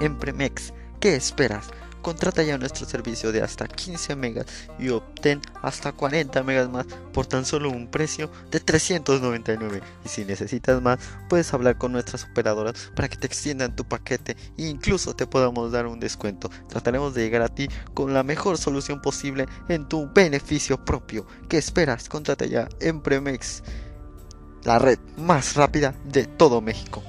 en Premex. ¿Qué esperas? Contrata ya nuestro servicio de hasta 15 megas y obtén hasta 40 megas más por tan solo un precio de 399. Y si necesitas más, puedes hablar con nuestras operadoras para que te extiendan tu paquete e incluso te podamos dar un descuento. Trataremos de llegar a ti con la mejor solución posible en tu beneficio propio. ¿Qué esperas? Contrata ya en Premex, la red más rápida de todo México.